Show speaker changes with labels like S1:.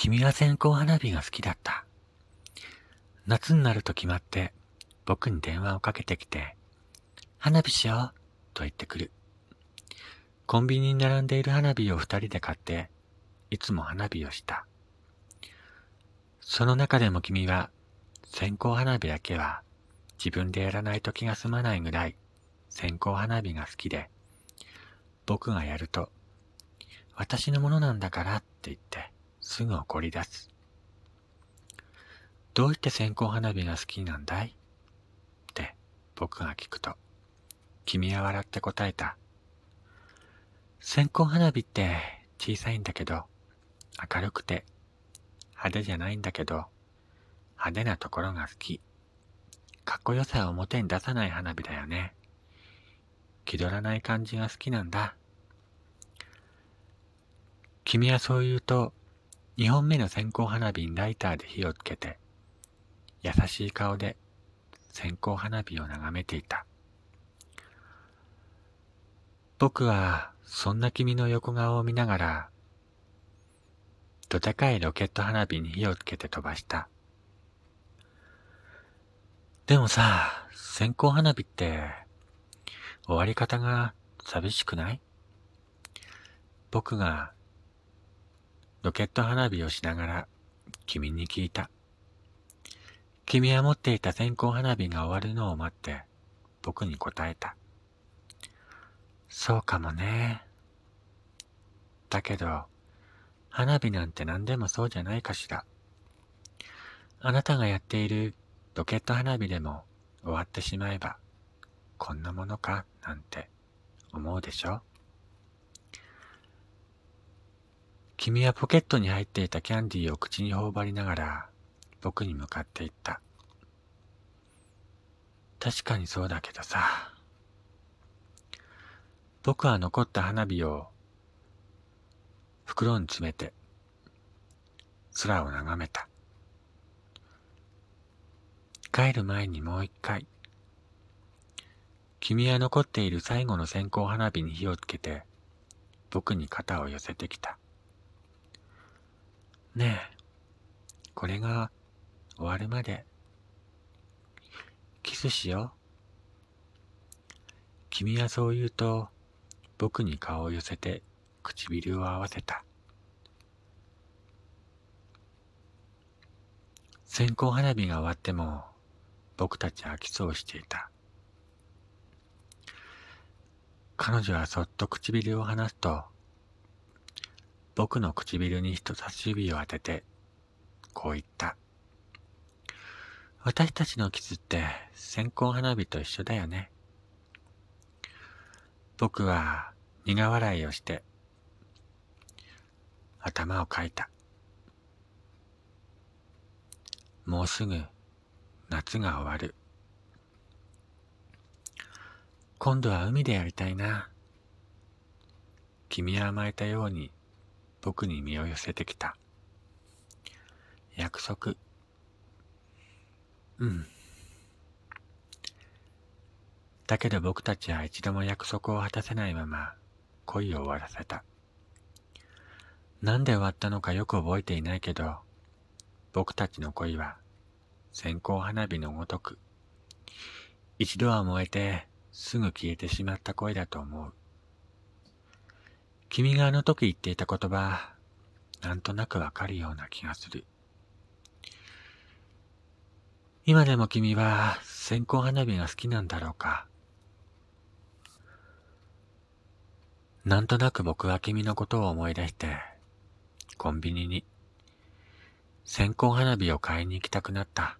S1: 君は線香花火が好きだった。夏になると決まって僕に電話をかけてきて、花火しようと言ってくる。コンビニに並んでいる花火を二人で買って、いつも花火をした。その中でも君は線香花火だけは自分でやらないと気が済まないぐらい線香花火が好きで、僕がやると、私のものなんだからって言ってすぐ怒り出す。どうして線香花火が好きなんだい？って僕が聞くと、君は笑って答えた。線香花火って小さいんだけど、明るくて派手じゃないんだけど、派手なところが好き。かっこよさを表に出さない花火だよね。気取らない感じが好きなんだ。君はそう言うと、二本目の線香花火にライターで火をつけて、優しい顔で線香花火を眺めていた。僕はそんな君の横顔を見ながら、どでかいロケット花火に火をつけて飛ばした。でもさ、線香花火って終わり方が寂しくない？僕がロケット花火をしながら君に聞いた。君は持っていた線香花火が終わるのを待って僕に答えた。そうかもね。だけど、花火なんて何でもそうじゃないかしら。あなたがやっているロケット花火でも終わってしまえば、こんなものかなんて思うでしょ？君はポケットに入っていたキャンディーを口に頬張りながら僕に向かって言った。確かにそうだけどさ。僕は残った花火を袋に詰めて空を眺めた。帰る前にもう一回、君は残っている最後の線香花火に火をつけて、僕に肩を寄せてきた。ねえ、これが終わるまで、キスしよう。君はそう言うと、僕に顔を寄せて唇を合わせた。線香花火が終わっても僕たちはキスをしていた。彼女はそっと唇を離すと、僕の唇に人差し指を当てて、こう言った。私たちのキスって線香花火と一緒だよね。僕は苦笑いをして頭をかいた。もうすぐ夏が終わる。今度は海でやりたいな。君は甘えたように僕に身を寄せてきた。約束。うん。だけど僕たちは一度も約束を果たせないまま恋を終わらせた。なんで終わったのかよく覚えていないけど、僕たちの恋は線香花火のごとく、一度は燃えてすぐ消えてしまった恋だと思う。君があの時言っていた言葉、なんとなくわかるような気がする。今でも君は線香花火が好きなんだろうかなんとなく僕は君のことを思い出して、コンビニに線香花火を買いに行きたくなった。